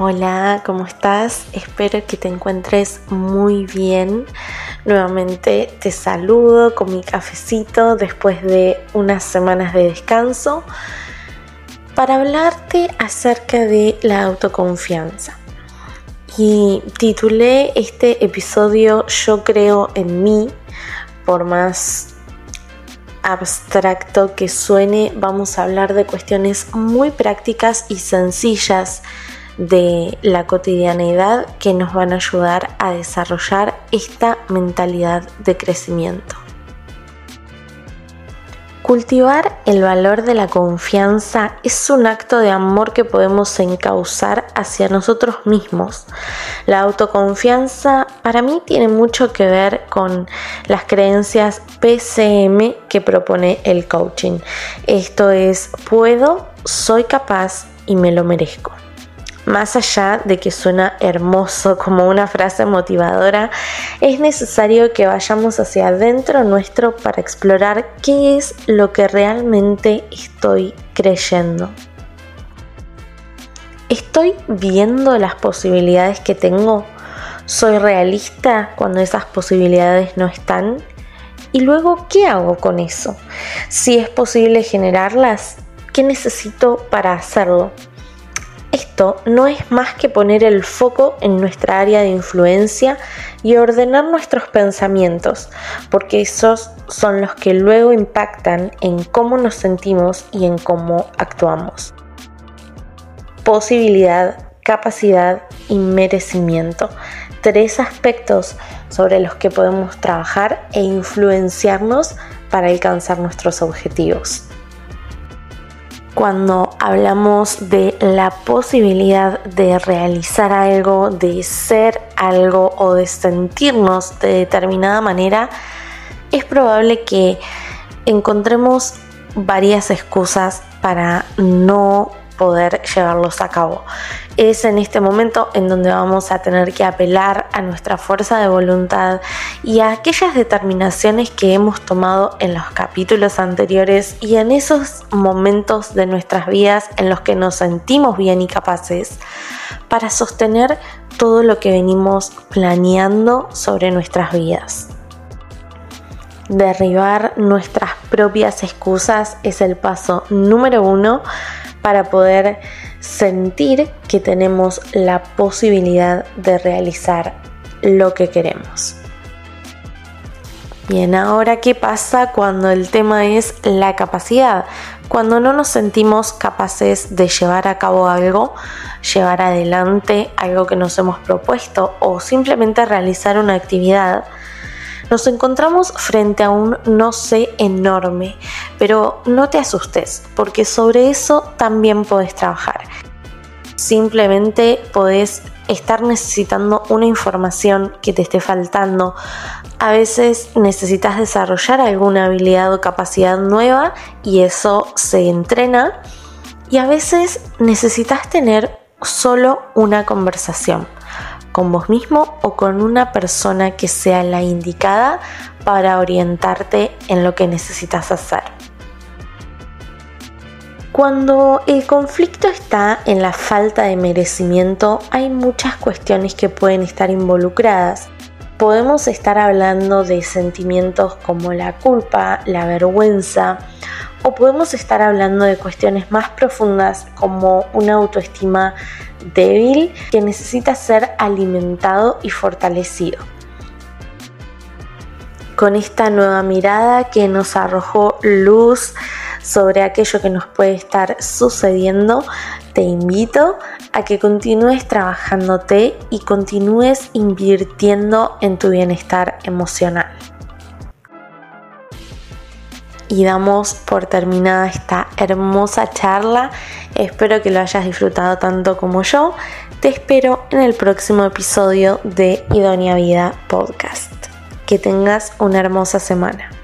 Hola, ¿cómo estás? Espero que te encuentres muy bien. Nuevamente te saludo con mi cafecito después de unas semanas de descanso para hablarte acerca de la autoconfianza. Y titulé este episodio Yo creo en mí, por más abstracto que suene, vamos a hablar de cuestiones muy prácticas y sencillas de la cotidianeidad que nos van a ayudar a desarrollar esta mentalidad de crecimiento. Cultivar el valor de la confianza es un acto de amor que podemos encauzar hacia nosotros mismos. La autoconfianza para mí tiene mucho que ver con las creencias PCM que propone el coaching. Esto es, puedo, soy capaz y me lo merezco más allá de que suena hermoso como una frase motivadora, es necesario que vayamos hacia adentro nuestro para explorar qué es lo que realmente estoy creyendo. ¿Estoy viendo las posibilidades que tengo? ¿Soy realista cuando esas posibilidades no están? Y luego, ¿qué hago con eso? Si es posible generarlas, ¿qué necesito para hacerlo? Esto no es más que poner el foco en nuestra área de influencia y ordenar nuestros pensamientos, porque esos son los que luego impactan en cómo nos sentimos y en cómo actuamos. Posibilidad, capacidad y merecimiento. Tres aspectos sobre los que podemos trabajar e influenciarnos para alcanzar nuestros objetivos cuando hablamos de la posibilidad de realizar algo, de ser algo o de sentirnos de determinada manera, es probable que encontremos varias excusas para no poder llevarlos a cabo. Es en este momento en donde vamos a tener que apelar a nuestra fuerza de voluntad y a aquellas determinaciones que hemos tomado en los capítulos anteriores y en esos momentos de nuestras vidas en los que nos sentimos bien y capaces para sostener todo lo que venimos planeando sobre nuestras vidas. Derribar nuestras propias excusas es el paso número uno para poder sentir que tenemos la posibilidad de realizar lo que queremos. Bien, ahora qué pasa cuando el tema es la capacidad, cuando no nos sentimos capaces de llevar a cabo algo, llevar adelante algo que nos hemos propuesto o simplemente realizar una actividad nos encontramos frente a un no sé enorme, pero no te asustes, porque sobre eso también podés trabajar. Simplemente podés estar necesitando una información que te esté faltando. A veces necesitas desarrollar alguna habilidad o capacidad nueva y eso se entrena. Y a veces necesitas tener solo una conversación con vos mismo o con una persona que sea la indicada para orientarte en lo que necesitas hacer. Cuando el conflicto está en la falta de merecimiento, hay muchas cuestiones que pueden estar involucradas. Podemos estar hablando de sentimientos como la culpa, la vergüenza, o podemos estar hablando de cuestiones más profundas como una autoestima débil que necesita ser alimentado y fortalecido. Con esta nueva mirada que nos arrojó luz sobre aquello que nos puede estar sucediendo, te invito a que continúes trabajándote y continúes invirtiendo en tu bienestar emocional y damos por terminada esta hermosa charla. Espero que lo hayas disfrutado tanto como yo. Te espero en el próximo episodio de Idonia Vida Podcast. Que tengas una hermosa semana.